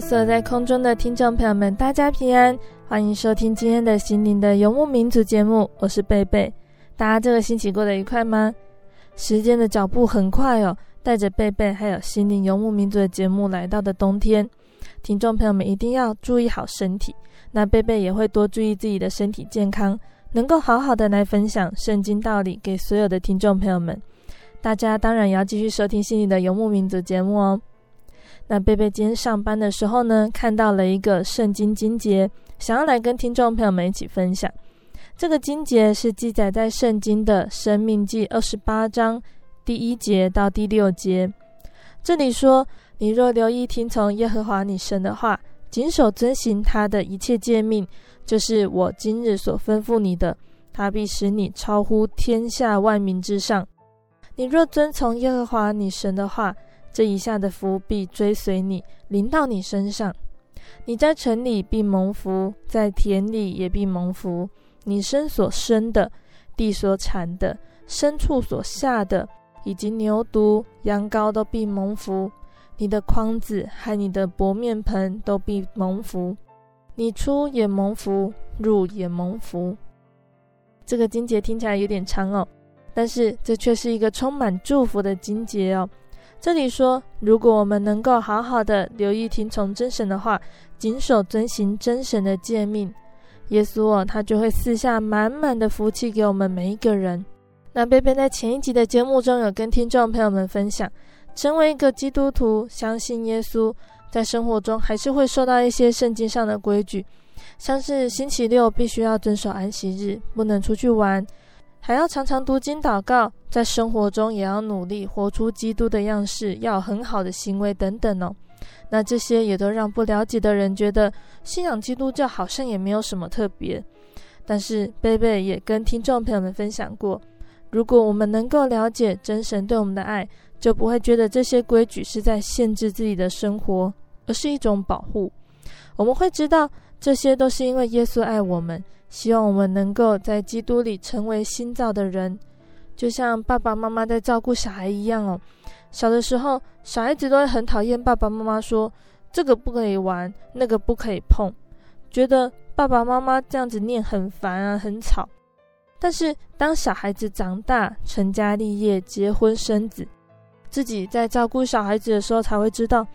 所有在空中的听众朋友们，大家平安，欢迎收听今天的心灵的游牧民族节目，我是贝贝。大家这个星期过得愉快吗？时间的脚步很快哦，带着贝贝还有心灵游牧民族的节目来到的冬天，听众朋友们一定要注意好身体。那贝贝也会多注意自己的身体健康，能够好好的来分享圣经道理给所有的听众朋友们。大家当然也要继续收听心灵的游牧民族节目哦。那贝贝今天上班的时候呢，看到了一个圣经经节，想要来跟听众朋友们一起分享。这个经节是记载在圣经的生命记二十八章第一节到第六节。这里说：“你若留意听从耶和华你神的话，谨守遵行他的一切诫命，就是我今日所吩咐你的，他必使你超乎天下万民之上。你若遵从耶和华你神的话。”这一下的福必追随你，临到你身上。你在城里必蒙福，在田里也必蒙福。你身所生的，地所产的，牲畜所下的，以及牛犊、羊羔都必蒙福。你的筐子和你的薄面盆都必蒙福。你出也蒙福，入也蒙福。这个经节听起来有点长哦，但是这却是一个充满祝福的经节哦。这里说，如果我们能够好好的留意听从真神的话，谨守遵行真神的诫命，耶稣哦，他就会赐下满满的福气给我们每一个人。那贝贝在前一集的节目中有跟听众朋友们分享，成为一个基督徒，相信耶稣，在生活中还是会受到一些圣经上的规矩，像是星期六必须要遵守安息日，不能出去玩。还要常常读经祷告，在生活中也要努力活出基督的样式，要很好的行为等等哦。那这些也都让不了解的人觉得信仰基督教好像也没有什么特别。但是贝贝也跟听众朋友们分享过，如果我们能够了解真神对我们的爱，就不会觉得这些规矩是在限制自己的生活，而是一种保护。我们会知道这些都是因为耶稣爱我们。希望我们能够在基督里成为新造的人，就像爸爸妈妈在照顾小孩一样哦。小的时候，小孩子都会很讨厌爸爸妈妈说这个不可以玩，那个不可以碰，觉得爸爸妈妈这样子念很烦啊，很吵。但是当小孩子长大，成家立业，结婚生子，自己在照顾小孩子的时候，才会知道，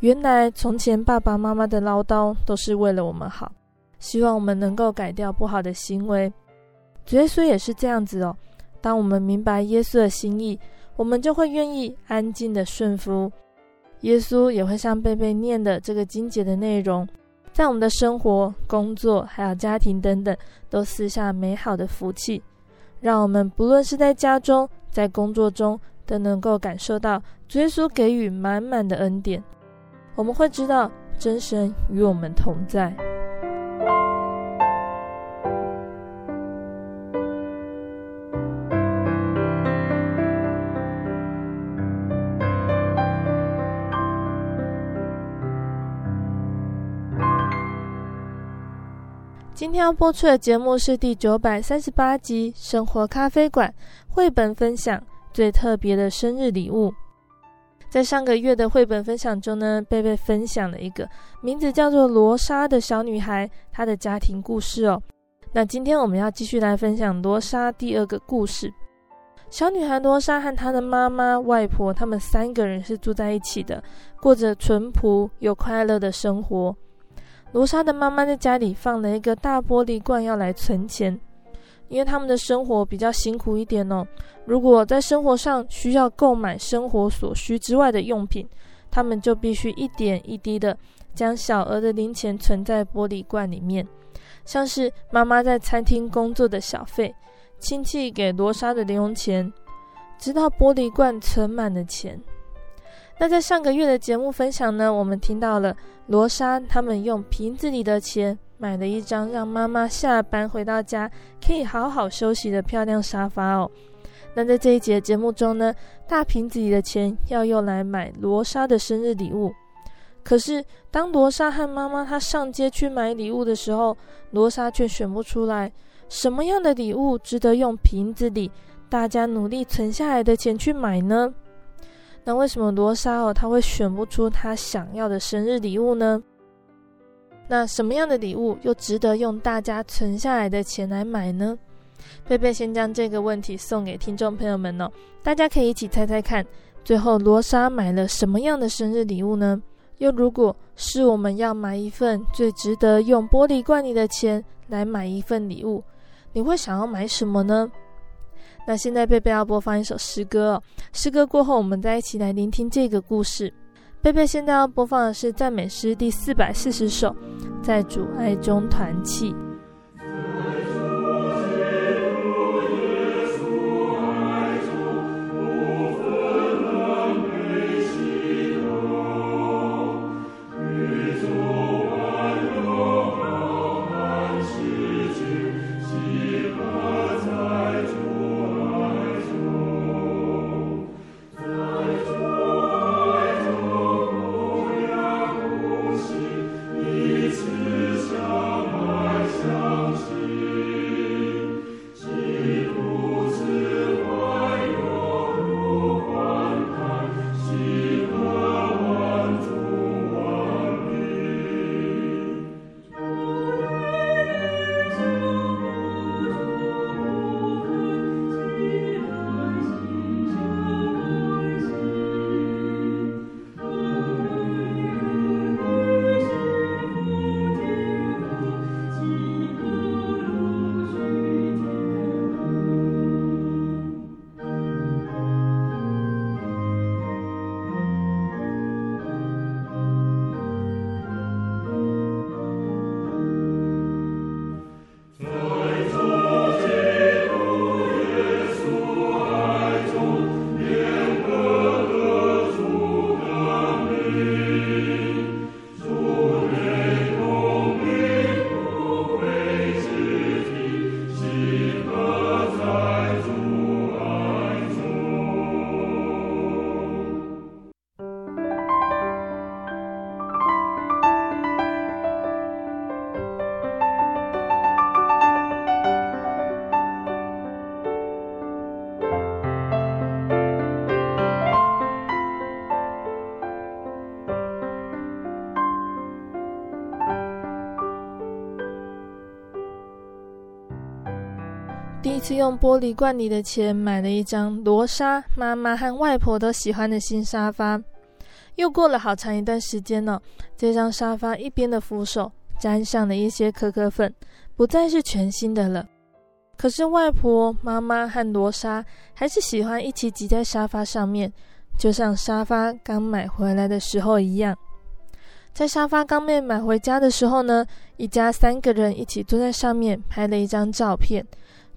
原来从前爸爸妈妈的唠叨都是为了我们好。希望我们能够改掉不好的行为。主耶稣也是这样子哦。当我们明白耶稣的心意，我们就会愿意安静的顺服。耶稣也会像贝贝念的这个经节的内容，在我们的生活、工作还有家庭等等，都赐下美好的福气，让我们不论是在家中、在工作中，都能够感受到主耶稣给予满满的恩典。我们会知道真神与我们同在。今天要播出的节目是第九百三十八集《生活咖啡馆》绘本分享最特别的生日礼物。在上个月的绘本分享中呢，贝贝分享了一个名字叫做罗莎的小女孩，她的家庭故事哦。那今天我们要继续来分享罗莎第二个故事。小女孩罗莎和她的妈妈、外婆，他们三个人是住在一起的，过着淳朴又快乐的生活。罗莎的妈妈在家里放了一个大玻璃罐，要来存钱，因为他们的生活比较辛苦一点哦。如果在生活上需要购买生活所需之外的用品，他们就必须一点一滴的将小额的零钱存在玻璃罐里面，像是妈妈在餐厅工作的小费，亲戚给罗莎的零用钱，直到玻璃罐存满了钱。那在上个月的节目分享呢，我们听到了罗莎他们用瓶子里的钱买了一张让妈妈下班回到家可以好好休息的漂亮沙发哦。那在这一节节目中呢，大瓶子里的钱要用来买罗莎的生日礼物。可是当罗莎和妈妈她上街去买礼物的时候，罗莎却选不出来什么样的礼物值得用瓶子里大家努力存下来的钱去买呢？那为什么罗莎哦，她会选不出她想要的生日礼物呢？那什么样的礼物又值得用大家存下来的钱来买呢？贝贝先将这个问题送给听众朋友们哦，大家可以一起猜猜看，最后罗莎买了什么样的生日礼物呢？又如果是我们要买一份最值得用玻璃罐里的钱来买一份礼物，你会想要买什么呢？那现在贝贝要播放一首诗歌，诗歌过后，我们再一起来聆听这个故事。贝贝现在要播放的是赞美诗第四百四十首，在主爱中团契。次用玻璃罐里的钱买了一张罗莎妈妈和外婆都喜欢的新沙发。又过了好长一段时间呢，这张沙发一边的扶手沾上了一些可可粉，不再是全新的了。可是外婆、妈妈和罗莎还是喜欢一起挤在沙发上面，就像沙发刚买回来的时候一样。在沙发刚被买回家的时候呢，一家三个人一起坐在上面拍了一张照片。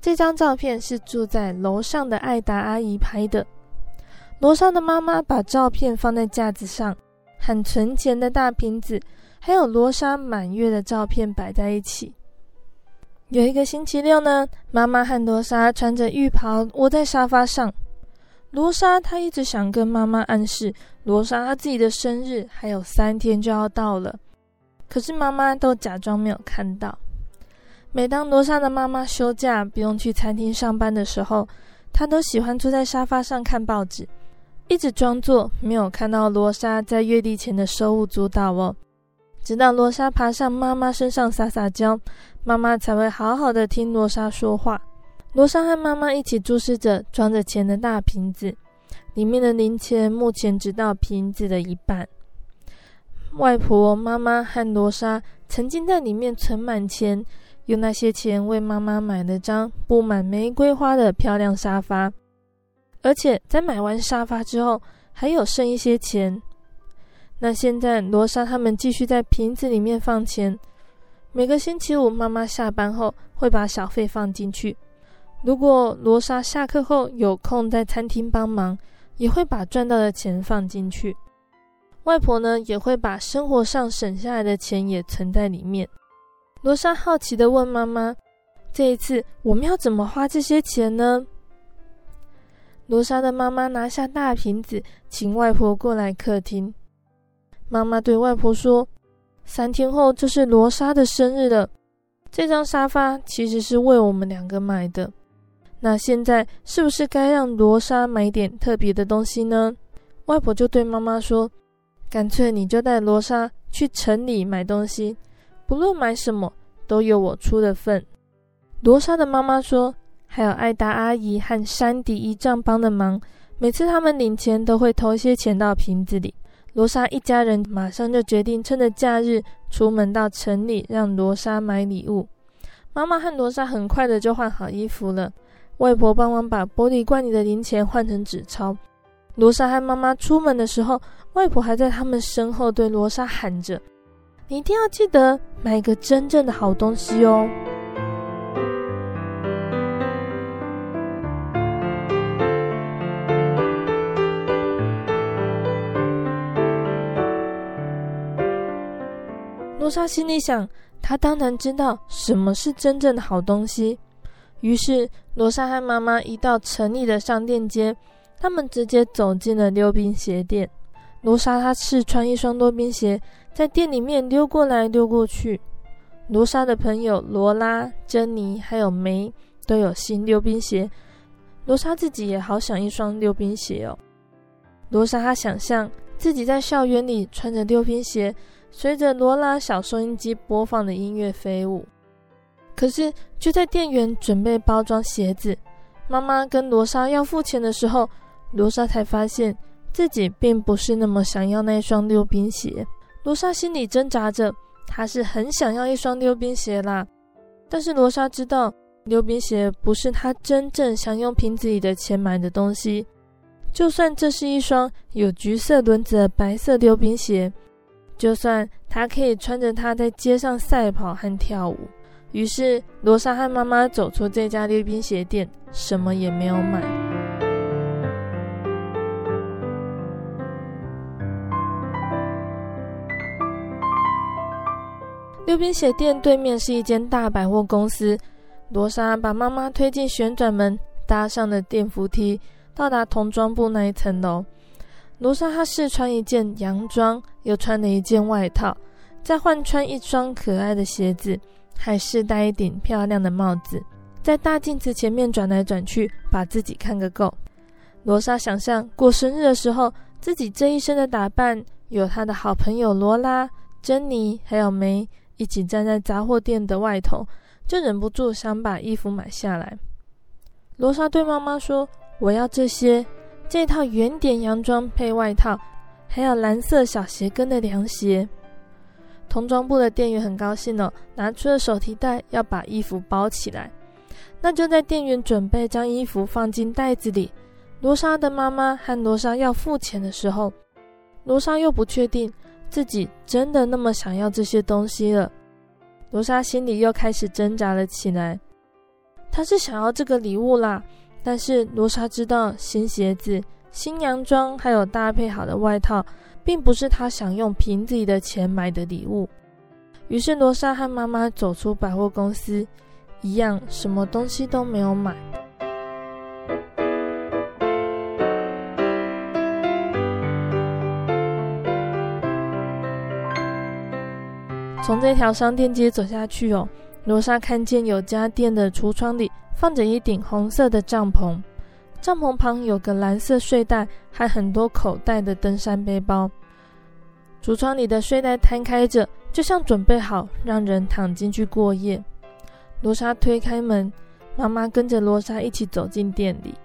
这张照片是住在楼上的艾达阿姨拍的。罗莎的妈妈把照片放在架子上，很存钱的大瓶子，还有罗莎满月的照片摆在一起。有一个星期六呢，妈妈和罗莎穿着浴袍窝在沙发上。罗莎她一直想跟妈妈暗示，罗莎她自己的生日还有三天就要到了，可是妈妈都假装没有看到。每当罗莎的妈妈休假不用去餐厅上班的时候，她都喜欢坐在沙发上看报纸，一直装作没有看到罗莎在月历前的手舞足蹈哦。直到罗莎爬上妈妈身上撒撒娇，妈妈才会好好的听罗莎说话。罗莎和妈妈一起注视着装着钱的大瓶子，里面的零钱目前只到瓶子的一半。外婆、妈妈和罗莎曾经在里面存满钱，用那些钱为妈妈买了张布满玫瑰花的漂亮沙发，而且在买完沙发之后，还有剩一些钱。那现在，罗莎他们继续在瓶子里面放钱。每个星期五，妈妈下班后会把小费放进去。如果罗莎下课后有空在餐厅帮忙，也会把赚到的钱放进去。外婆呢，也会把生活上省下来的钱也存在里面。罗莎好奇的问妈妈：“这一次我们要怎么花这些钱呢？”罗莎的妈妈拿下大瓶子，请外婆过来客厅。妈妈对外婆说：“三天后就是罗莎的生日了。这张沙发其实是为我们两个买的。那现在是不是该让罗莎买点特别的东西呢？”外婆就对妈妈说：“干脆你就带罗莎去城里买东西，不论买什么都有我出的份。”罗莎的妈妈说：“还有艾达阿姨和山迪姨丈帮的忙，每次他们领钱都会投些钱到瓶子里。”罗莎一家人马上就决定趁着假日出门到城里，让罗莎买礼物。妈妈和罗莎很快的就换好衣服了。外婆帮忙把玻璃罐里的零钱换成纸钞。罗莎和妈妈出门的时候，外婆还在他们身后对罗莎喊着：“你一定要记得买一个真正的好东西哦。”罗莎心里想，她当然知道什么是真正的好东西。于是，罗莎和妈妈一到城里的商店街，他们直接走进了溜冰鞋店。罗莎她试穿一双溜冰鞋，在店里面溜过来溜过去。罗莎的朋友罗拉、珍妮还有梅都有新溜冰鞋，罗莎自己也好想一双溜冰鞋哦。罗莎她想象自己在校园里穿着溜冰鞋。随着罗拉小收音机播放的音乐飞舞，可是就在店员准备包装鞋子，妈妈跟罗莎要付钱的时候，罗莎才发现自己并不是那么想要那双溜冰鞋。罗莎心里挣扎着，她是很想要一双溜冰鞋啦，但是罗莎知道溜冰鞋不是她真正想用瓶子里的钱买的东西，就算这是一双有橘色轮子的白色溜冰鞋。就算她可以穿着它在街上赛跑和跳舞，于是罗莎和妈妈走出这家溜冰鞋店，什么也没有买。溜冰鞋店对面是一间大百货公司，罗莎把妈妈推进旋转门，搭上了电扶梯，到达童装部那一层楼。罗莎她试穿一件洋装，又穿了一件外套，再换穿一双可爱的鞋子，还试戴一顶漂亮的帽子，在大镜子前面转来转去，把自己看个够。罗莎想象过生日的时候，自己这一身的打扮，有她的好朋友罗拉、珍妮还有梅一起站在杂货店的外头，就忍不住想把衣服买下来。罗莎对妈妈说：“我要这些。”这套圆点洋装配外套，还有蓝色小鞋跟的凉鞋。童装部的店员很高兴哦，拿出了手提袋要把衣服包起来。那就在店员准备将衣服放进袋子里，罗莎的妈妈和罗莎要付钱的时候，罗莎又不确定自己真的那么想要这些东西了。罗莎心里又开始挣扎了起来，她是想要这个礼物啦。但是罗莎知道，新鞋子、新洋装，还有搭配好的外套，并不是她想用瓶子里的钱买的礼物。于是罗莎和妈妈走出百货公司，一样什么东西都没有买。从这条商店街走下去哦，罗莎看见有家店的橱窗里放着一顶红色的帐篷，帐篷旁有个蓝色睡袋和很多口袋的登山背包。橱窗里的睡袋摊开着，就像准备好让人躺进去过夜。罗莎推开门，妈妈跟着罗莎一起走进店里。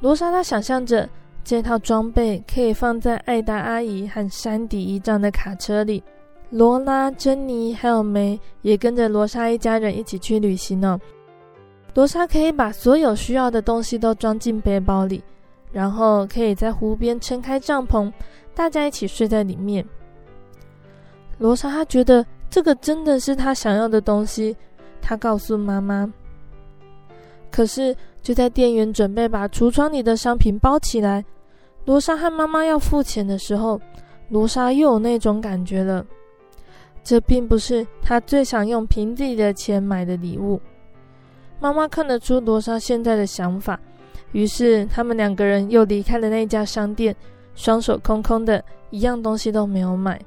罗莎她想象着这套装备可以放在艾达阿姨和山迪姨丈的卡车里。罗拉、珍妮还有梅也跟着罗莎一家人一起去旅行呢。罗莎可以把所有需要的东西都装进背包里，然后可以在湖边撑开帐篷，大家一起睡在里面。罗莎她觉得这个真的是她想要的东西，她告诉妈妈。可是就在店员准备把橱窗里的商品包起来，罗莎和妈妈要付钱的时候，罗莎又有那种感觉了。这并不是他最想用瓶子里的钱买的礼物。妈妈看得出罗莎现在的想法，于是他们两个人又离开了那家商店，双手空空的，一样东西都没有买。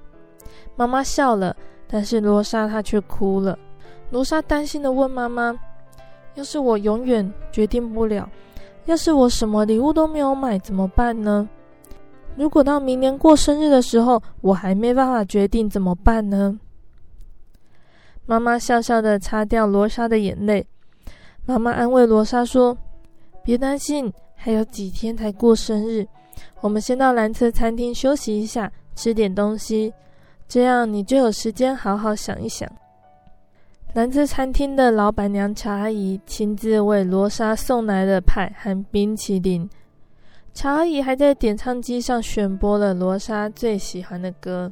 妈妈笑了，但是罗莎她却哭了。罗莎担心的问妈妈：“要是我永远决定不了，要是我什么礼物都没有买，怎么办呢？如果到明年过生日的时候，我还没办法决定，怎么办呢？”妈妈笑笑地擦掉罗莎的眼泪。妈妈安慰罗莎说：“别担心，还有几天才过生日，我们先到蓝色餐厅休息一下，吃点东西。”这样你就有时间好好想一想。蓝色餐厅的老板娘乔阿姨亲自为罗莎送来了派和冰淇淋。乔阿姨还在点唱机上选播了罗莎最喜欢的歌。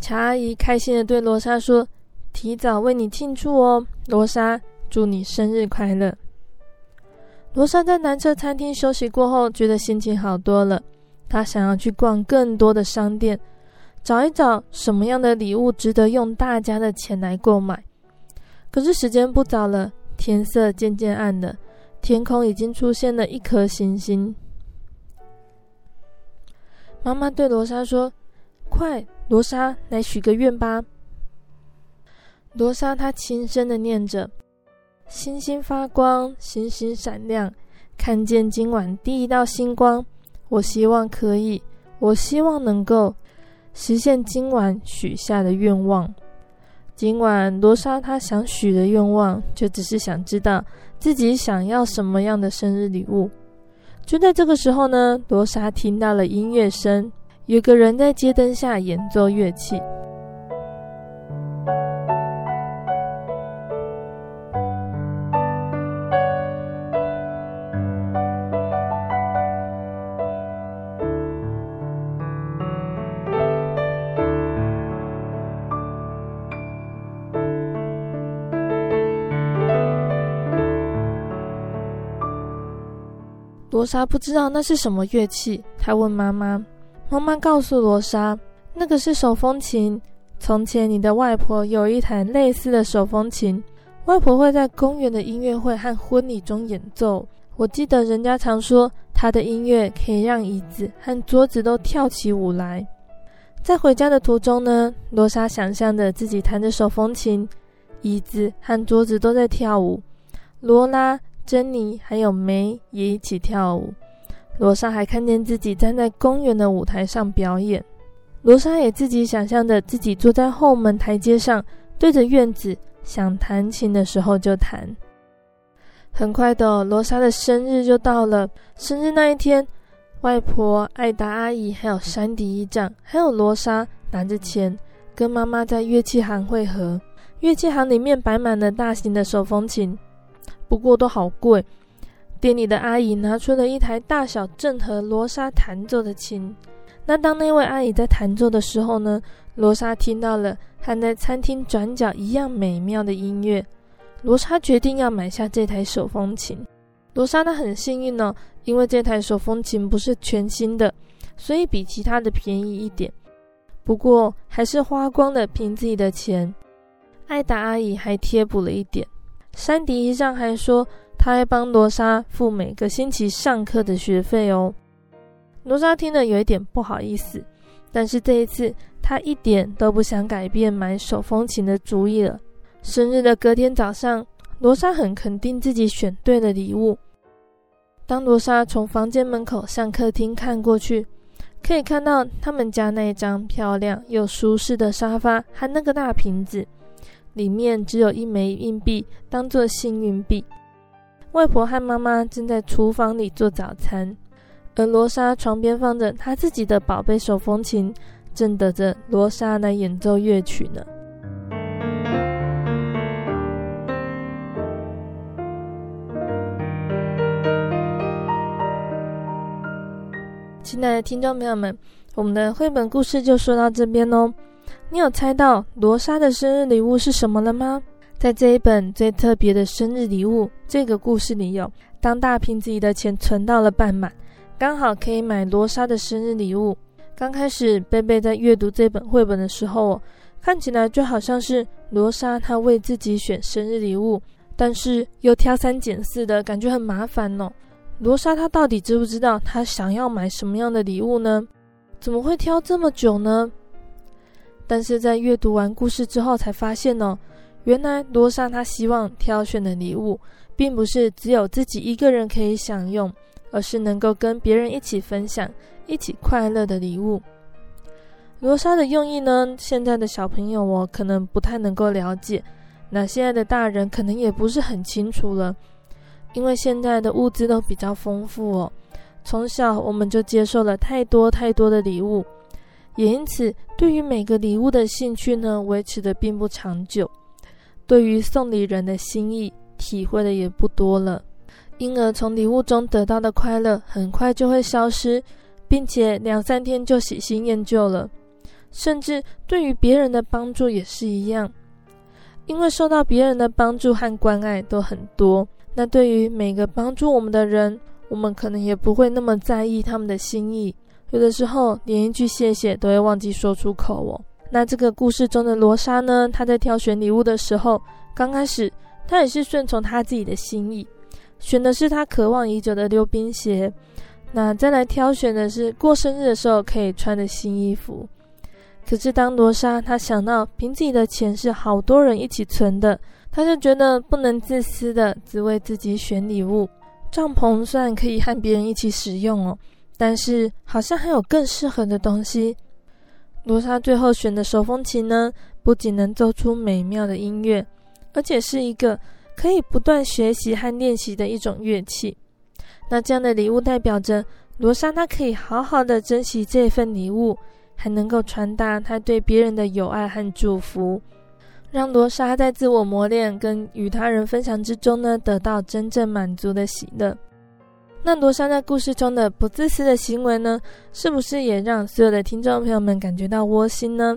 乔阿姨开心地对罗莎说：“提早为你庆祝哦，罗莎，祝你生日快乐。”罗莎在南侧餐厅休息过后，觉得心情好多了。她想要去逛更多的商店。找一找什么样的礼物值得用大家的钱来购买。可是时间不早了，天色渐渐暗了，天空已经出现了一颗星星。妈妈对罗莎说：“快，罗莎，来许个愿吧。”罗莎她轻声的念着：“星星发光，星星闪亮，看见今晚第一道星光。我希望可以，我希望能够。”实现今晚许下的愿望。今晚罗莎她想许的愿望，就只是想知道自己想要什么样的生日礼物。就在这个时候呢，罗莎听到了音乐声，有个人在街灯下演奏乐器。莎不知道那是什么乐器，她问妈妈。妈妈告诉罗莎，那个是手风琴。从前你的外婆有一台类似的手风琴，外婆会在公园的音乐会和婚礼中演奏。我记得人家常说，她的音乐可以让椅子和桌子都跳起舞来。在回家的途中呢，罗莎想象着自己弹着手风琴，椅子和桌子都在跳舞。罗拉。珍妮还有梅也一起跳舞。罗莎还看见自己站在公园的舞台上表演。罗莎也自己想象着自己坐在后门台阶上，对着院子，想弹琴的时候就弹。很快的，罗莎的生日就到了。生日那一天，外婆、艾达阿姨还有山迪姨丈，还有罗莎拿着钱，跟妈妈在乐器行会合。乐器行里面摆满了大型的手风琴。不过都好贵。店里的阿姨拿出了一台大小正和罗莎弹奏的琴。那当那位阿姨在弹奏的时候呢，罗莎听到了和在餐厅转角一样美妙的音乐。罗莎决定要买下这台手风琴。罗莎她很幸运呢，因为这台手风琴不是全新的，所以比其他的便宜一点。不过还是花光了瓶子里的钱。艾达阿姨还贴补了一点。山迪姨丈还说，他会帮罗莎付每个星期上课的学费哦。罗莎听了有一点不好意思，但是这一次她一点都不想改变买手风琴的主意了。生日的隔天早上，罗莎很肯定自己选对了礼物。当罗莎从房间门口向客厅看过去，可以看到他们家那张漂亮又舒适的沙发和那个大瓶子，里面只有一枚硬币当做幸运币。外婆和妈妈正在厨房里做早餐，而罗莎床边放着她自己的宝贝手风琴，正等着罗莎来演奏乐曲呢。亲爱的听众朋友们，我们的绘本故事就说到这边哦。你有猜到罗莎的生日礼物是什么了吗？在这一本最特别的生日礼物这个故事里，有当大瓶子里的钱存到了半满，刚好可以买罗莎的生日礼物。刚开始贝贝在阅读这本绘本的时候，看起来就好像是罗莎她为自己选生日礼物，但是又挑三拣四的感觉很麻烦哦。罗莎她到底知不知道她想要买什么样的礼物呢？怎么会挑这么久呢？但是在阅读完故事之后才发现哦，原来罗莎她希望挑选的礼物，并不是只有自己一个人可以享用，而是能够跟别人一起分享、一起快乐的礼物。罗莎的用意呢，现在的小朋友我可能不太能够了解，那现在的大人可能也不是很清楚了。因为现在的物资都比较丰富哦，从小我们就接受了太多太多的礼物，也因此对于每个礼物的兴趣呢，维持的并不长久，对于送礼人的心意体会的也不多了，因而从礼物中得到的快乐很快就会消失，并且两三天就喜新厌旧了，甚至对于别人的帮助也是一样，因为受到别人的帮助和关爱都很多。那对于每个帮助我们的人，我们可能也不会那么在意他们的心意，有的时候连一句谢谢都会忘记说出口哦。那这个故事中的罗莎呢，她在挑选礼物的时候，刚开始她也是顺从她自己的心意，选的是她渴望已久的溜冰鞋。那再来挑选的是过生日的时候可以穿的新衣服。可是当罗莎她想到凭自己的钱是好多人一起存的。她就觉得不能自私的只为自己选礼物。帐篷虽然可以和别人一起使用哦，但是好像还有更适合的东西。罗莎最后选的手风琴呢，不仅能奏出美妙的音乐，而且是一个可以不断学习和练习的一种乐器。那这样的礼物代表着罗莎她可以好好的珍惜这份礼物，还能够传达她对别人的友爱和祝福。让罗莎在自我磨练跟与他人分享之中呢，得到真正满足的喜乐。那罗莎在故事中的不自私的行为呢，是不是也让所有的听众朋友们感觉到窝心呢？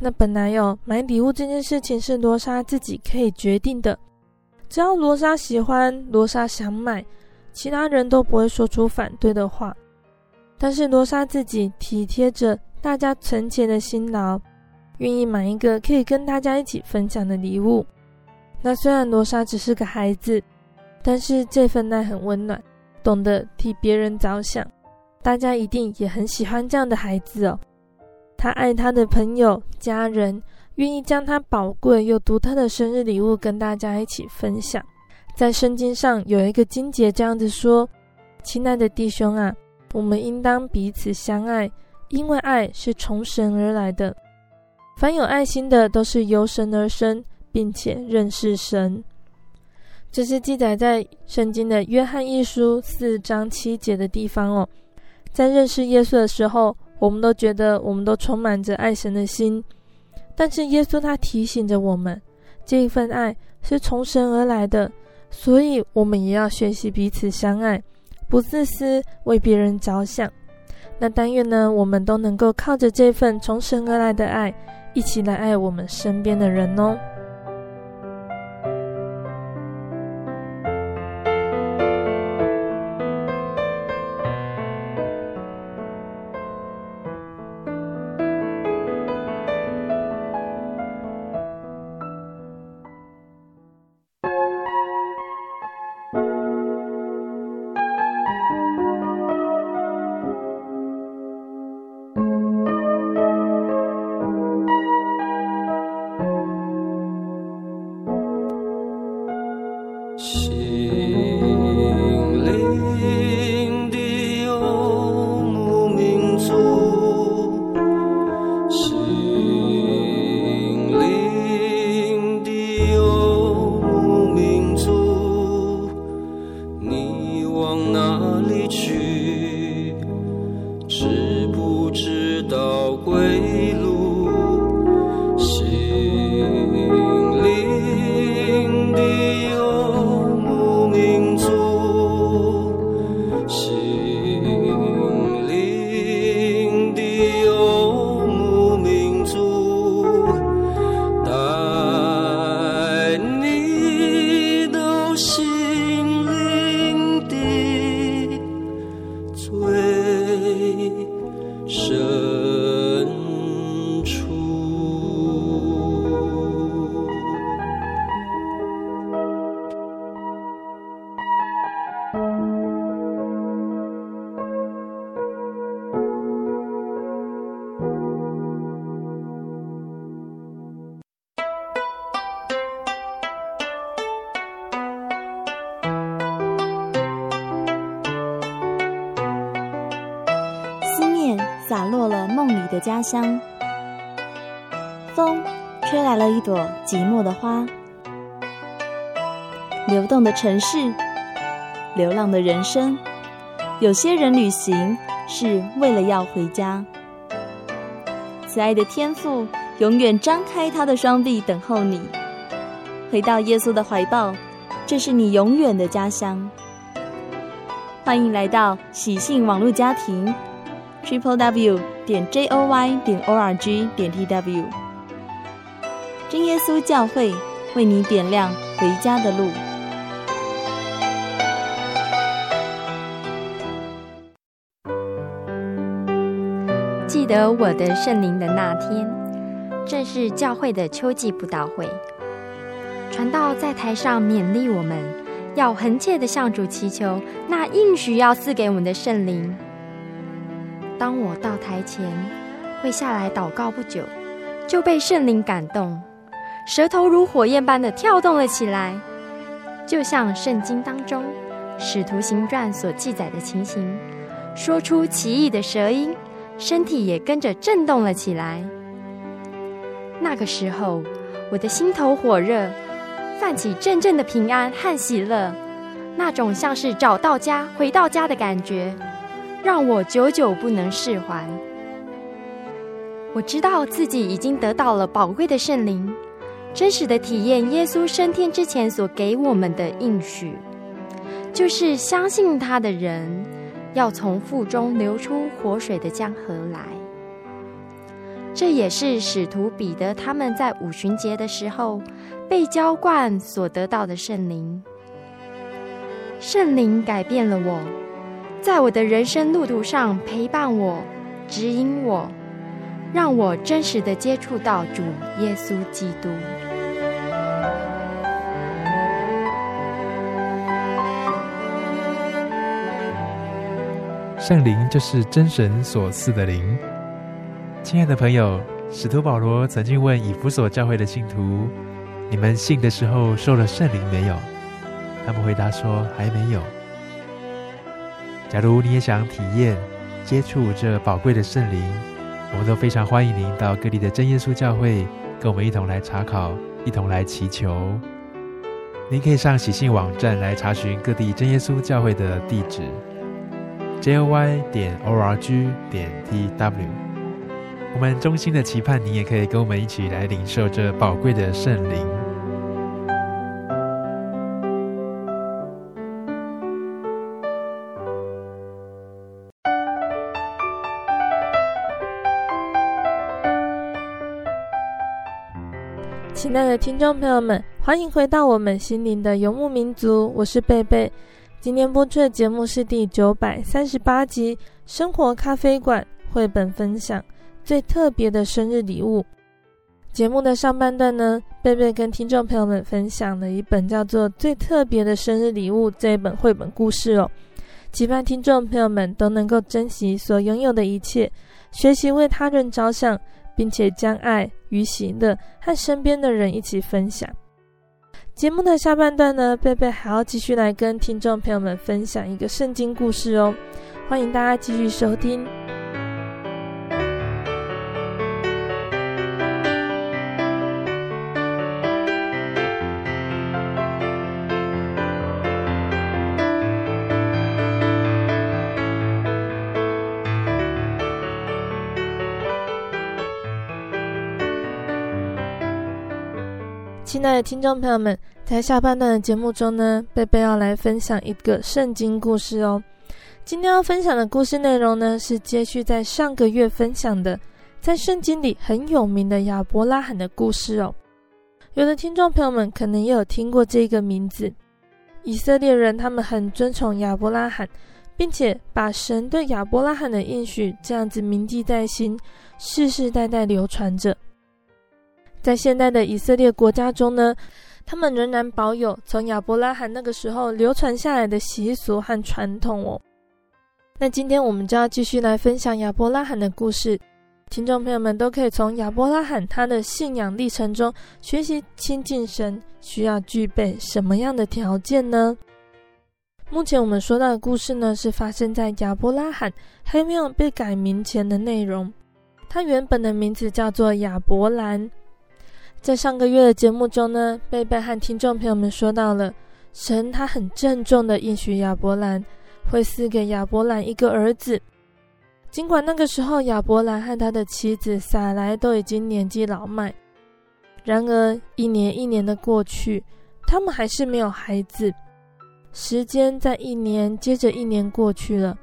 那本来有买礼物这件事情是罗莎自己可以决定的，只要罗莎喜欢，罗莎想买，其他人都不会说出反对的话。但是罗莎自己体贴着大家存钱的辛劳。愿意买一个可以跟大家一起分享的礼物。那虽然罗莎只是个孩子，但是这份爱很温暖，懂得替别人着想。大家一定也很喜欢这样的孩子哦。他爱他的朋友、家人，愿意将他宝贵又独特的生日礼物跟大家一起分享。在圣经上有一个经节这样子说：“亲爱的弟兄啊，我们应当彼此相爱，因为爱是从神而来的。”凡有爱心的，都是由神而生，并且认识神。这是记载在圣经的约翰一书四章七节的地方哦。在认识耶稣的时候，我们都觉得我们都充满着爱神的心，但是耶稣他提醒着我们，这一份爱是从神而来的，所以我们也要学习彼此相爱，不自私，为别人着想。那但愿呢，我们都能够靠着这份从神而来的爱。一起来爱我们身边的人哦。家乡。风吹来了一朵寂寞的花。流动的城市，流浪的人生。有些人旅行是为了要回家。慈爱的天父永远张开他的双臂等候你，回到耶稣的怀抱，这是你永远的家乡。欢迎来到喜信网络家庭，triple w 点 j o y 点 o r g 点 t w，真耶稣教会为你点亮回家的路。记得我的圣灵的那天，正是教会的秋季布道会。传道在台上勉励我们，要恒切的向主祈求那应许要赐给我们的圣灵。当我到台前，跪下来祷告不久，就被圣灵感动，舌头如火焰般的跳动了起来，就像圣经当中《使徒行传》所记载的情形，说出奇异的舌音。身体也跟着震动了起来。那个时候，我的心头火热，泛起阵阵的平安和喜乐，那种像是找到家、回到家的感觉，让我久久不能释怀。我知道自己已经得到了宝贵的圣灵，真实的体验耶稣升天之前所给我们的应许，就是相信他的人。要从腹中流出活水的江河来，这也是使徒彼得他们在五旬节的时候被浇灌所得到的圣灵。圣灵改变了我，在我的人生路途上陪伴我、指引我，让我真实的接触到主耶稣基督。圣灵就是真神所赐的灵。亲爱的朋友，使徒保罗曾经问以弗所教会的信徒：“你们信的时候受了圣灵没有？”他们回答说：“还没有。”假如你也想体验、接触这宝贵的圣灵，我们都非常欢迎您到各地的真耶稣教会，跟我们一同来查考，一同来祈求。您可以上喜信网站来查询各地真耶稣教会的地址。joy 点 org 点 tw，我们衷心的期盼你也可以跟我们一起来领受这宝贵的圣灵。亲爱的听众朋友们，欢迎回到我们心灵的游牧民族，我是贝贝。今天播出的节目是第九百三十八集《生活咖啡馆》绘本分享最特别的生日礼物。节目的上半段呢，贝贝跟听众朋友们分享了一本叫做《最特别的生日礼物》这一本绘本故事哦，期盼听众朋友们都能够珍惜所拥有的一切，学习为他人着想，并且将爱与喜乐和身边的人一起分享。节目的下半段呢，贝贝还要继续来跟听众朋友们分享一个圣经故事哦，欢迎大家继续收听。亲爱的听众朋友们，在下半段的节目中呢，贝贝要来分享一个圣经故事哦。今天要分享的故事内容呢，是接续在上个月分享的，在圣经里很有名的亚伯拉罕的故事哦。有的听众朋友们可能也有听过这个名字。以色列人他们很尊崇亚伯拉罕，并且把神对亚伯拉罕的应许这样子铭记在心，世世代代流传着。在现代的以色列国家中呢，他们仍然保有从亚伯拉罕那个时候流传下来的习俗和传统哦。那今天我们就要继续来分享亚伯拉罕的故事，听众朋友们都可以从亚伯拉罕他的信仰历程中学习亲近神需要具备什么样的条件呢？目前我们说到的故事呢，是发生在亚伯拉罕还没有被改名前的内容。他原本的名字叫做亚伯兰。在上个月的节目中呢，贝贝和听众朋友们说到了，神他很郑重的应许亚伯兰会赐给亚伯兰一个儿子。尽管那个时候亚伯兰和他的妻子撒莱都已经年纪老迈，然而一年一年的过去，他们还是没有孩子。时间在一年接着一年过去了，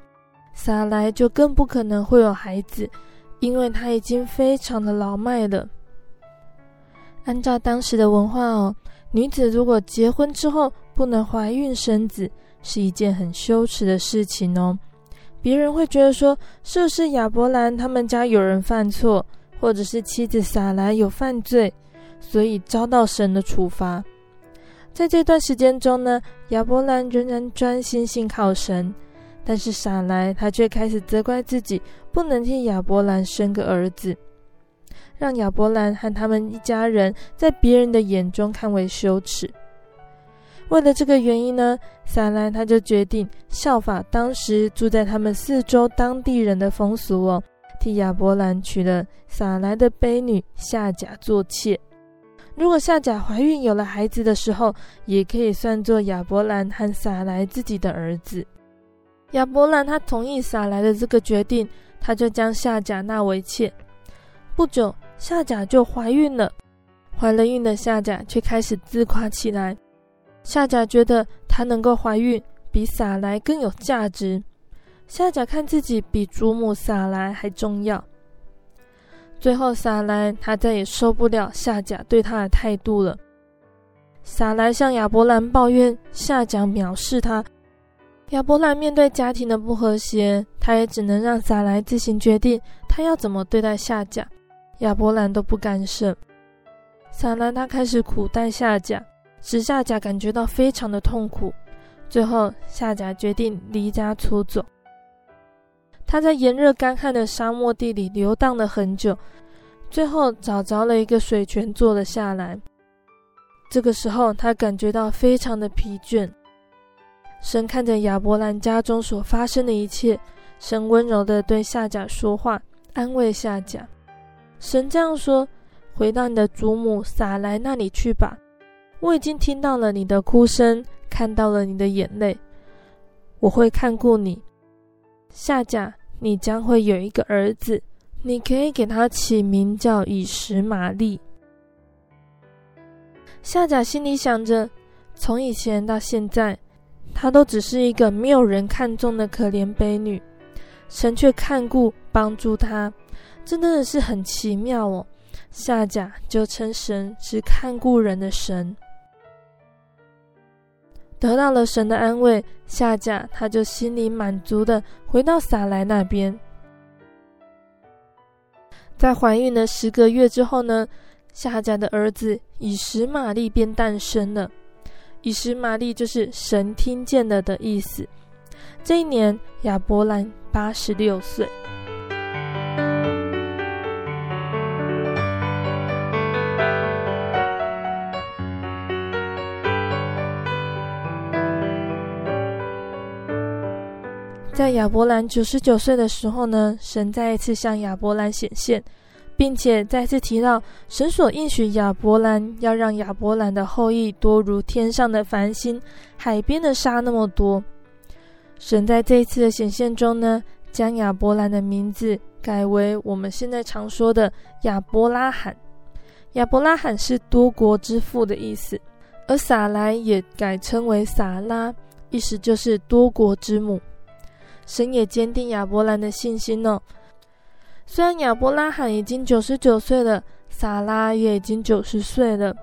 撒莱就更不可能会有孩子，因为他已经非常的老迈了。按照当时的文化哦，女子如果结婚之后不能怀孕生子，是一件很羞耻的事情哦。别人会觉得说，是不是亚伯兰他们家有人犯错，或者是妻子撒莱有犯罪，所以遭到神的处罚。在这段时间中呢，亚伯兰仍然专心信靠神，但是撒莱他却开始责怪自己不能替亚伯兰生个儿子。让亚伯兰和他们一家人在别人的眼中看为羞耻。为了这个原因呢，撒莱他就决定效法当时住在他们四周当地人的风俗哦，替亚伯兰娶了撒莱的卑女夏甲做妾。如果夏甲怀孕有了孩子的时候，也可以算作亚伯兰和撒莱自己的儿子。亚伯兰他同意撒莱的这个决定，他就将夏甲纳为妾。不久。夏甲就怀孕了，怀了孕的夏甲却开始自夸起来。夏甲觉得她能够怀孕比撒莱更有价值。夏甲看自己比祖母撒莱还重要。最后，撒莱她再也受不了夏甲对她的态度了。撒莱向亚伯兰抱怨夏甲藐视她。亚伯兰面对家庭的不和谐，他也只能让撒莱自行决定他要怎么对待夏甲。亚伯兰都不干涉，撒莱他开始苦待夏甲，使夏甲感觉到非常的痛苦。最后，夏甲决定离家出走。他在炎热干旱的沙漠地里游荡了很久，最后找着了一个水泉坐了下来。这个时候，他感觉到非常的疲倦。神看着亚伯兰家中所发生的一切，神温柔地对夏甲说话，安慰夏甲。神这样说：“回到你的祖母撒莱那里去吧。我已经听到了你的哭声，看到了你的眼泪。我会看顾你。夏甲，你将会有一个儿子，你可以给他起名叫以实玛利。”夏甲心里想着：从以前到现在，她都只是一个没有人看中的可怜悲女，神却看顾帮助她。真的是很奇妙哦！夏甲就称神是看顾人的神，得到了神的安慰，夏甲他就心里满足的回到撒莱那边。在怀孕的十个月之后呢，夏甲的儿子以实玛利便诞生了。以实玛利就是神听见了的意思。这一年，亚伯兰八十六岁。在亚伯兰九十九岁的时候呢，神再一次向亚伯兰显现，并且再次提到神所应许亚伯兰要让亚伯兰的后裔多如天上的繁星，海边的沙那么多。神在这一次的显现中呢，将亚伯兰的名字改为我们现在常说的亚伯拉罕。亚伯拉罕是多国之父的意思，而撒莱也改称为撒拉，意思就是多国之母。神也坚定亚伯兰的信心哦。虽然亚伯拉罕已经九十九岁了，撒拉也已经九十岁了。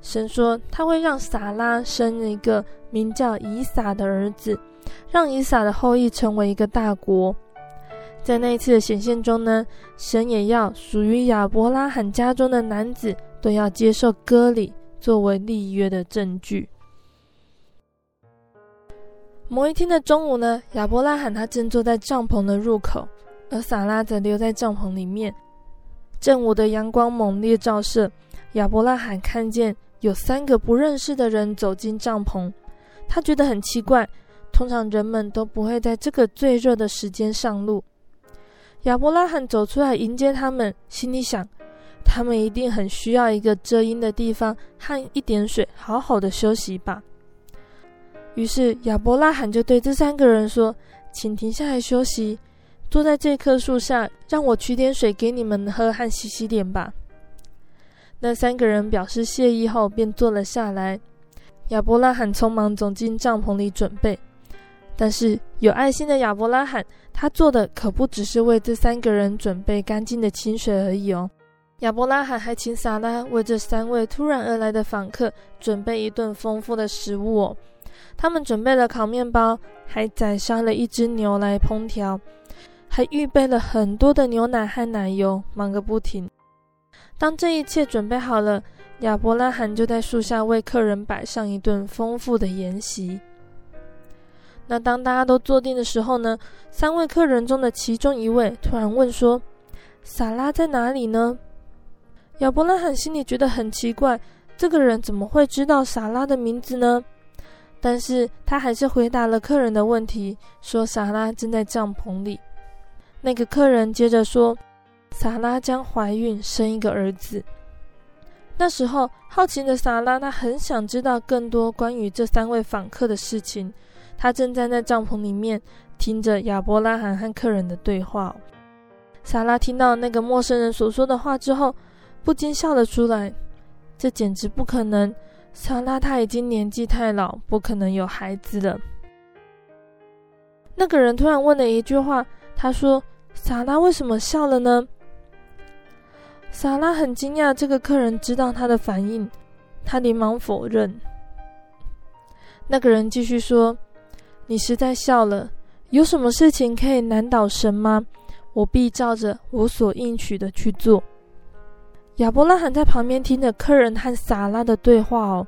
神说他会让撒拉生一个名叫以撒的儿子，让以撒的后裔成为一个大国。在那一次的显现中呢，神也要属于亚伯拉罕家中的男子都要接受割礼，作为立约的证据。某一天的中午呢，亚伯拉罕他正坐在帐篷的入口，而撒拉则留在帐篷里面。正午的阳光猛烈照射，亚伯拉罕看见有三个不认识的人走进帐篷，他觉得很奇怪，通常人们都不会在这个最热的时间上路。亚伯拉罕走出来迎接他们，心里想，他们一定很需要一个遮阴的地方和一点水，好好的休息吧。于是亚伯拉罕就对这三个人说：“请停下来休息，坐在这棵树下，让我取点水给你们喝和洗洗脸吧。”那三个人表示谢意后，便坐了下来。亚伯拉罕匆忙走进帐篷里准备，但是有爱心的亚伯拉罕，他做的可不只是为这三个人准备干净的清水而已哦。亚伯拉罕还请撒拉为这三位突然而来的访客准备一顿丰富的食物哦。他们准备了烤面包，还宰杀了一只牛来烹调，还预备了很多的牛奶和奶油，忙个不停。当这一切准备好了，亚伯拉罕就在树下为客人摆上一顿丰富的筵席。那当大家都坐定的时候呢，三位客人中的其中一位突然问说：“萨拉在哪里呢？”亚伯拉罕心里觉得很奇怪，这个人怎么会知道萨拉的名字呢？但是他还是回答了客人的问题，说撒拉正在帐篷里。那个客人接着说：“撒拉将怀孕生一个儿子。”那时候，好奇的撒拉，她很想知道更多关于这三位访客的事情。她正站在帐篷里面，听着亚伯拉罕和客人的对话。撒拉听到那个陌生人所说的话之后，不禁笑了出来。这简直不可能！撒拉她已经年纪太老，不可能有孩子了。那个人突然问了一句话，他说：“撒拉为什么笑了呢？”撒拉很惊讶，这个客人知道他的反应，他连忙否认。那个人继续说：“你实在笑了，有什么事情可以难倒神吗？我必照着我所应许的去做。”亚伯拉罕在旁边听着客人和撒拉的对话哦，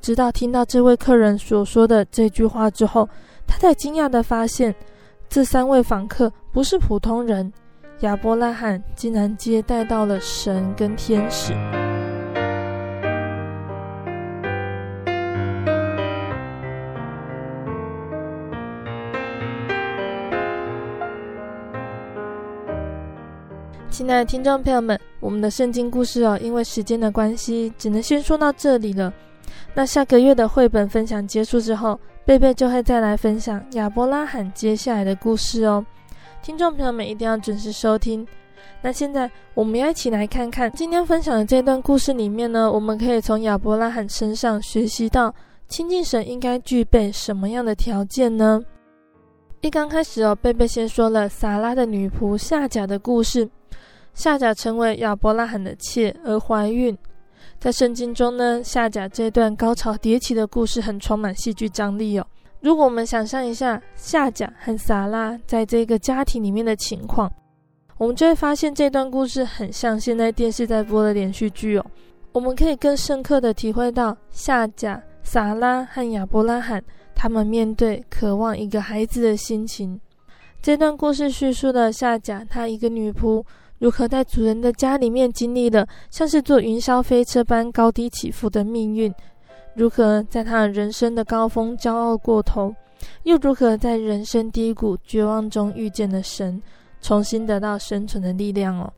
直到听到这位客人所说的这句话之后，他才惊讶地发现，这三位访客不是普通人。亚伯拉罕竟然接待到了神跟天使。亲爱的听众朋友们，我们的圣经故事哦，因为时间的关系，只能先说到这里了。那下个月的绘本分享结束之后，贝贝就会再来分享亚伯拉罕接下来的故事哦。听众朋友们一定要准时收听。那现在我们要一起来看看今天分享的这段故事里面呢，我们可以从亚伯拉罕身上学习到亲近神应该具备什么样的条件呢？一刚开始哦，贝贝先说了撒拉的女仆夏甲的故事。夏甲成为亚伯拉罕的妾而怀孕。在圣经中呢，夏甲这段高潮迭起的故事很充满戏剧张力哦。如果我们想象一下夏甲和撒拉在这个家庭里面的情况，我们就会发现这段故事很像现在电视在播的连续剧哦。我们可以更深刻地体会到夏甲、撒拉和亚伯拉罕他们面对渴望一个孩子的心情。这段故事叙述了夏甲她一个女仆如何在主人的家里面经历了像是坐云霄飞车般高低起伏的命运。如何在他人生的高峰骄傲过头，又如何在人生低谷绝望中遇见了神，重新得到生存的力量哦。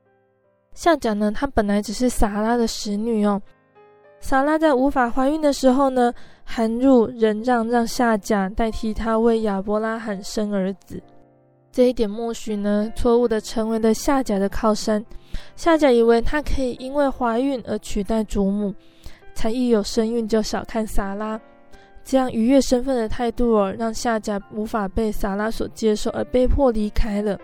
夏甲呢，她本来只是撒拉的使女哦。撒拉在无法怀孕的时候呢，含入忍让，让夏甲代替她为亚伯拉罕生儿子。这一点默许呢，错误的成为了夏甲的靠山。夏甲以为她可以因为怀孕而取代祖母。才一有身孕就小看撒拉，这样逾越身份的态度哦，让夏甲无法被撒拉所接受，而被迫离开了。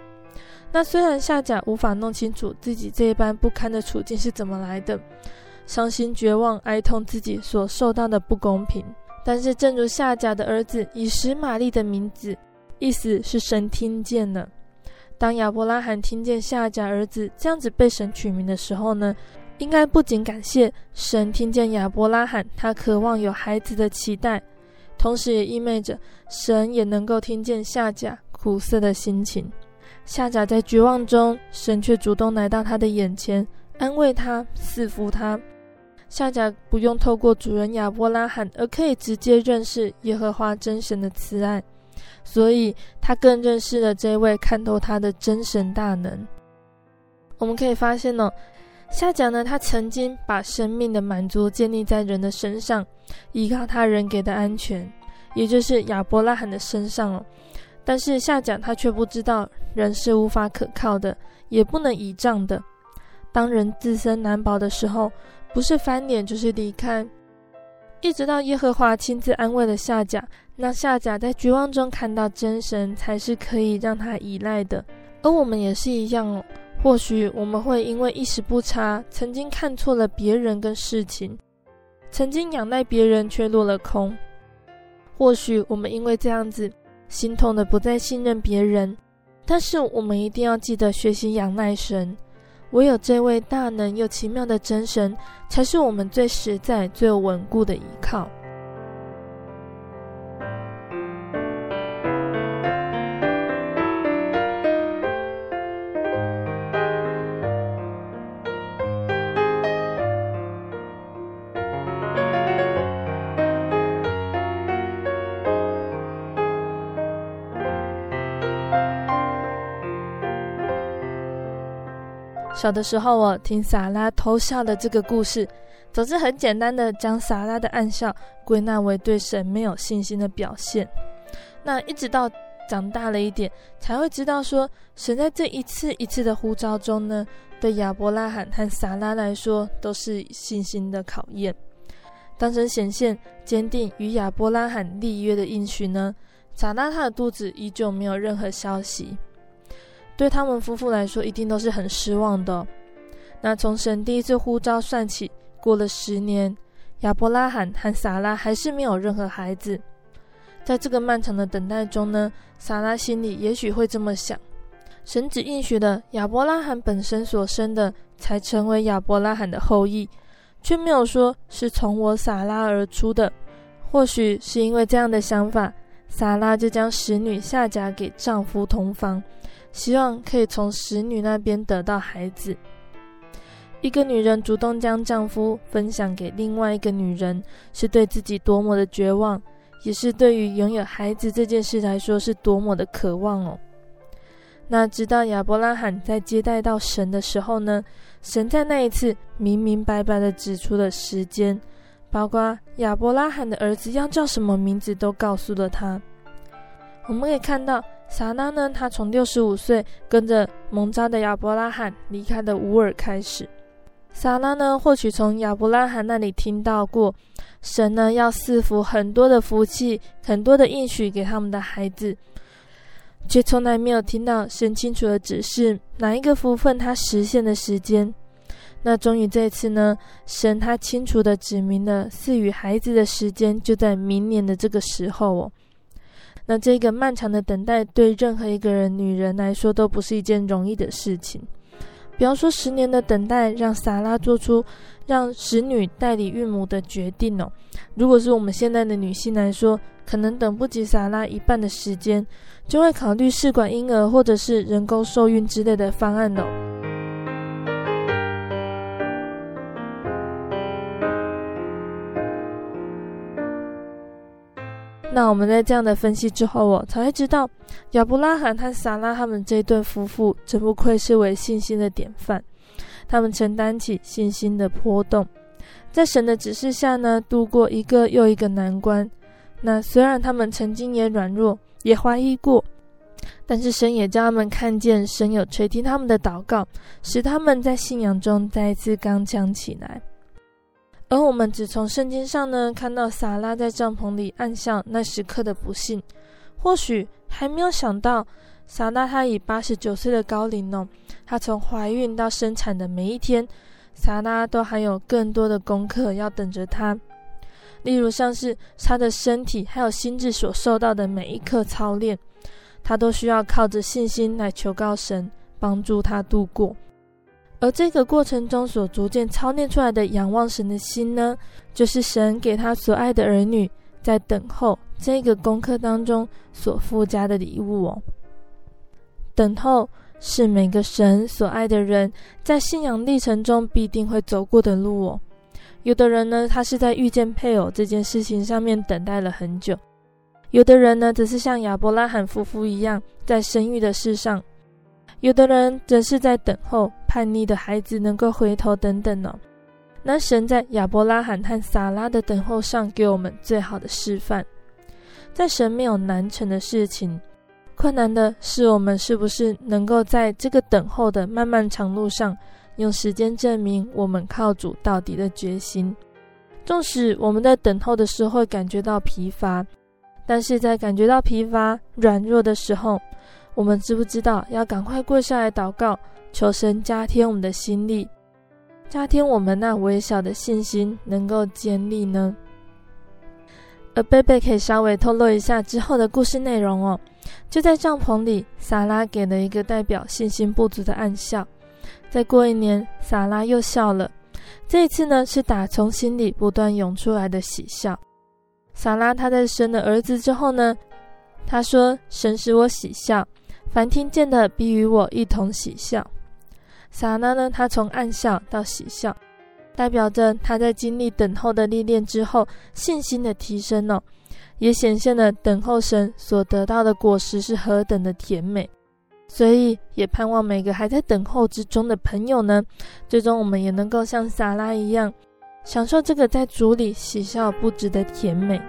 那虽然夏甲无法弄清楚自己这一般不堪的处境是怎么来的，伤心绝望哀痛自己所受到的不公平，但是正如夏甲的儿子以实玛利的名字，意思是神听见了。当亚伯拉罕听见夏甲儿子这样子被神取名的时候呢，应该不仅感谢神听见亚伯拉罕他渴望有孩子的期待，同时也意味着神也能够听见夏甲苦涩的心情。夏甲在绝望中，神却主动来到他的眼前，安慰他，赐福他。夏甲不用透过主人亚伯拉罕，而可以直接认识耶和华真神的慈爱，所以他更认识了这位看透他的真神大能。我们可以发现呢、夏甲呢，他曾经把生命的满足建立在人的身上，依靠他人给的安全，也就是亚伯拉罕的身上哦。但是夏甲他却不知道，人是无法可靠的，也不能倚仗的。当人自身难保的时候，不是翻脸就是离开。一直到耶和华亲自安慰了夏甲，让夏甲在绝望中看到真神才是可以让他依赖的。而我们也是一样哦。或许我们会因为一时不察，曾经看错了别人跟事情，曾经仰赖别人却落了空。或许我们因为这样子，心痛的不再信任别人。但是我们一定要记得学习仰赖神，唯有这位大能又奇妙的真神，才是我们最实在、最稳固的依靠。小的时候，我听撒拉偷笑的这个故事，总是很简单的将撒拉的暗笑归纳为对神没有信心的表现。那一直到长大了一点，才会知道说，神在这一次一次的呼召中呢，对亚伯拉罕和撒拉来说都是信心的考验。当神显现坚定与亚伯拉罕立约的应许呢，撒拉他的肚子依旧没有任何消息。对他们夫妇来说，一定都是很失望的。那从神第一次呼召算起，过了十年，亚伯拉罕和撒拉还是没有任何孩子。在这个漫长的等待中呢，撒拉心里也许会这么想：神只应许了亚伯拉罕本身所生的才成为亚伯拉罕的后裔，却没有说是从我撒拉而出的。或许是因为这样的想法，撒拉就将使女下嫁给丈夫同房。希望可以从使女那边得到孩子。一个女人主动将丈夫分享给另外一个女人，是对自己多么的绝望，也是对于拥有孩子这件事来说是多么的渴望哦。那直到亚伯拉罕在接待到神的时候呢，神在那一次明明白白的指出了时间，包括亚伯拉罕的儿子要叫什么名字都告诉了他。我们可以看到。撒拉呢，他从六十五岁跟着蒙扎的亚伯拉罕离开的乌尔开始。撒拉呢，或许从亚伯拉罕那里听到过，神呢要赐福很多的福气，很多的应许给他们的孩子，却从来没有听到神清楚的指示哪一个福分他实现的时间。那终于这次呢，神他清楚的指明了赐予孩子的时间，就在明年的这个时候哦。那这个漫长的等待，对任何一个人、女人来说都不是一件容易的事情。比方说，十年的等待，让萨拉做出让使女代理孕母的决定哦。如果是我们现在的女性来说，可能等不及萨拉一半的时间，就会考虑试管婴儿或者是人工受孕之类的方案哦。那我们在这样的分析之后，我才会知道亚伯拉罕和撒拉他们这对夫妇真不愧是为信心的典范。他们承担起信心的波动，在神的指示下呢，度过一个又一个难关。那虽然他们曾经也软弱，也怀疑过，但是神也叫他们看见神有垂听他们的祷告，使他们在信仰中再一次刚强起来。而我们只从圣经上呢看到撒拉在帐篷里暗笑那时刻的不幸，或许还没有想到撒拉她已八十九岁的高龄呢。她从怀孕到生产的每一天，撒拉都还有更多的功课要等着她。例如像是她的身体还有心智所受到的每一刻操练，她都需要靠着信心来求告神，帮助她度过。而这个过程中所逐渐操练出来的仰望神的心呢，就是神给他所爱的儿女在等候这个功课当中所附加的礼物哦。等候是每个神所爱的人在信仰历程中必定会走过的路哦。有的人呢，他是在遇见配偶这件事情上面等待了很久；有的人呢，则是像亚伯拉罕夫妇一样，在生育的事上；有的人则是在等候叛逆的孩子能够回头等等呢。那神在亚伯拉罕和撒拉的等候上，给我们最好的示范。在神没有难成的事情，困难的是我们是不是能够在这个等候的漫漫长路上，用时间证明我们靠主到底的决心。纵使我们在等候的时候感觉到疲乏。但是在感觉到疲乏、软弱的时候，我们知不知道要赶快跪下来祷告，求神加添我们的心力，加添我们那微小的信心，能够坚立呢？而贝贝可以稍微透露一下之后的故事内容哦。就在帐篷里，萨拉给了一个代表信心不足的暗笑。再过一年，萨拉又笑了，这一次呢，是打从心里不断涌出来的喜笑。萨拉她在生了儿子之后呢，她说：“神使我喜笑，凡听见的必与我一同喜笑。”撒拉呢，她从暗笑到喜笑，代表着她在经历等候的历练之后，信心的提升哦，也显现了等候神所得到的果实是何等的甜美。所以，也盼望每个还在等候之中的朋友呢，最终我们也能够像撒拉一样。享受这个在主里喜笑不止的甜美。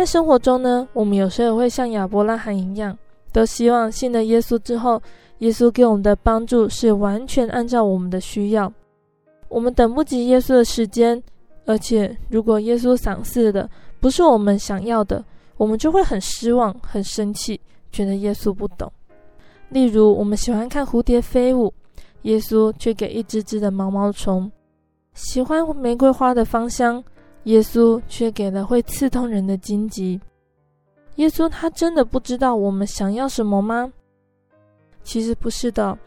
在生活中呢，我们有时候会像亚伯拉罕一样，都希望信了耶稣之后，耶稣给我们的帮助是完全按照我们的需要。我们等不及耶稣的时间，而且如果耶稣赏赐的不是我们想要的，我们就会很失望、很生气，觉得耶稣不懂。例如，我们喜欢看蝴蝶飞舞，耶稣却给一只只的毛毛虫；喜欢玫瑰花的芳香，耶稣却给了会刺痛人的荆棘。耶稣他真的不知道我们想要什么吗？其实不是的。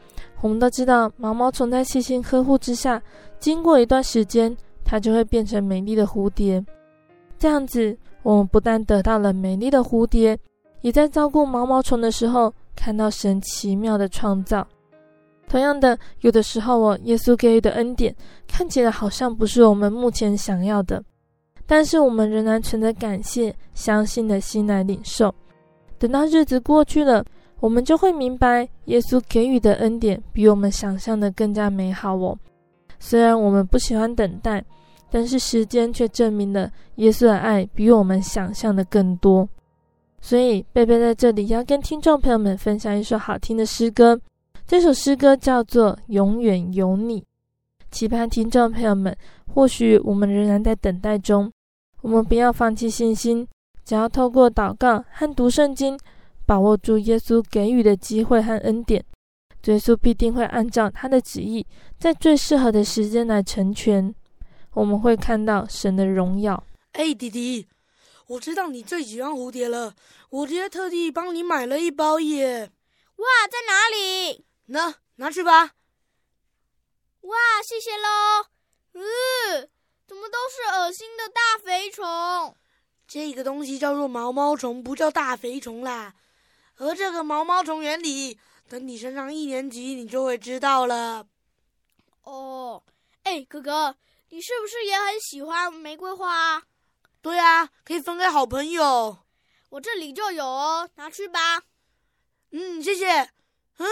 我们都知道，毛毛虫在细心呵护之下，经过一段时间，它就会变成美丽的蝴蝶。这样子，我们不但得到了美丽的蝴蝶，也在照顾毛毛虫的时候，看到神奇妙的创造。同样的，有的时候，哦耶稣给予的恩典看起来好像不是我们目前想要的，但是我们仍然存着感谢、相信的心来领受。等到日子过去了。我们就会明白，耶稣给予的恩典比我们想象的更加美好哦。虽然我们不喜欢等待，但是时间却证明了耶稣的爱比我们想象的更多。所以，贝贝在这里要跟听众朋友们分享一首好听的诗歌。这首诗歌叫做《永远有你》，期盼听众朋友们，或许我们仍然在等待中，我们不要放弃信心，只要透过祷告和读圣经。把握住耶稣给予的机会和恩典，耶稣必定会按照他的旨意，在最适合的时间来成全。我们会看到神的荣耀。哎，弟弟，我知道你最喜欢蝴蝶了，我今天特地帮你买了一包耶。哇，在哪里？那拿去吧。哇，谢谢喽。嗯，怎么都是恶心的大肥虫？这个东西叫做毛毛虫，不叫大肥虫啦。而这个毛毛虫原理，等你升上一年级，你就会知道了。哦，哎，哥哥，你是不是也很喜欢玫瑰花？对啊，可以分给好朋友。我这里就有哦，拿去吧。嗯，谢谢。嗯，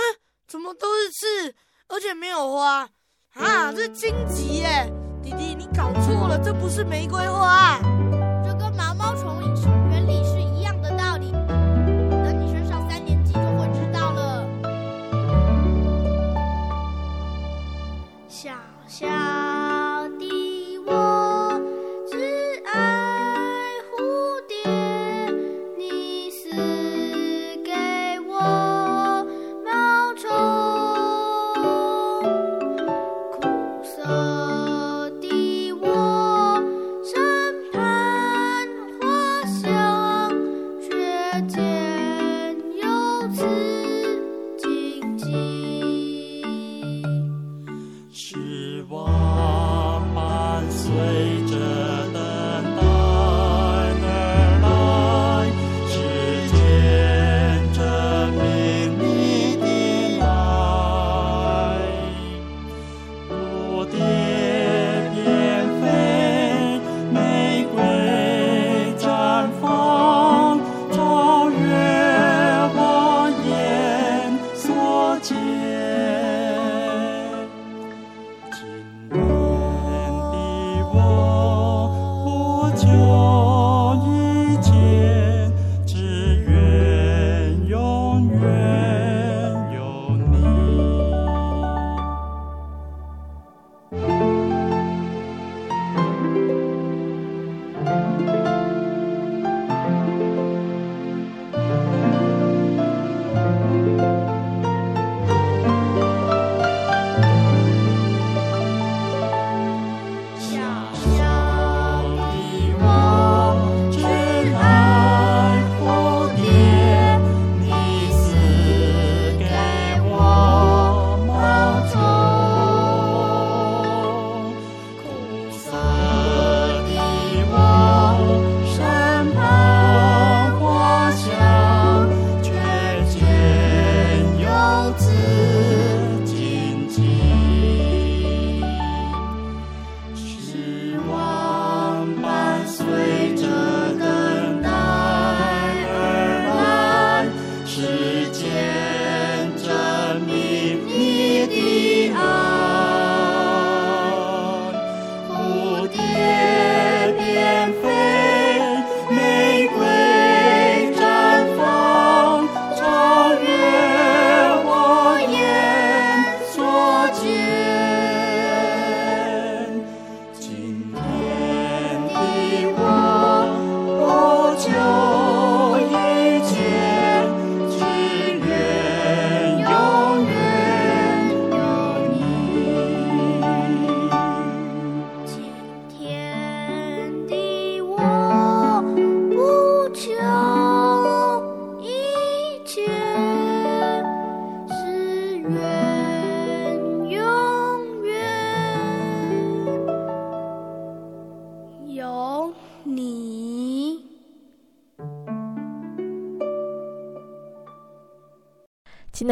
怎么都是刺，而且没有花啊？这是荆棘耶！弟弟，你搞错了，这不是玫瑰花。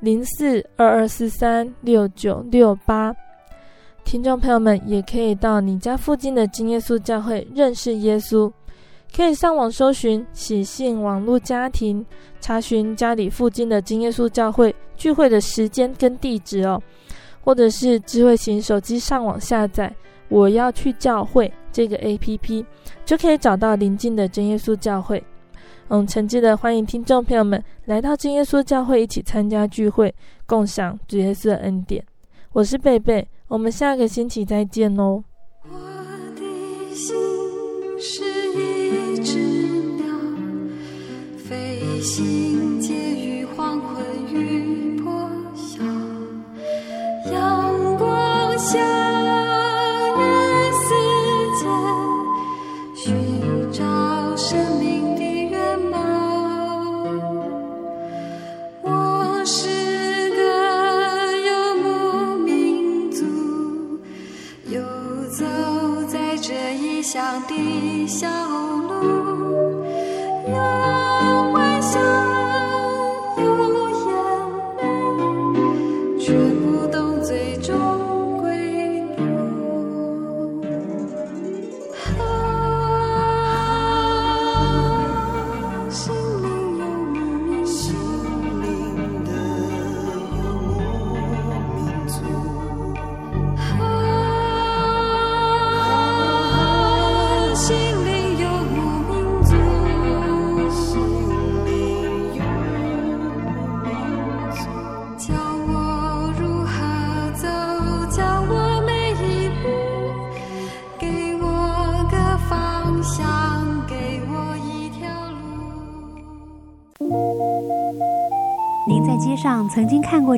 零四二二四三六九六八。听众朋友们也可以到你家附近的真耶稣教会认识耶稣，可以上网搜寻喜信网络家庭，查询家里附近的真耶稣教会聚会的时间跟地址哦。或者是智慧型手机上网下载“我要去教会”这个 APP，就可以找到邻近的真耶稣教会。嗯，诚挚的欢迎听众朋友们来到真耶稣教会，一起参加聚会，共享主耶稣的恩典。我是贝贝，我们下个星期再见哦。我的心是一只鸟，飞行介于黄昏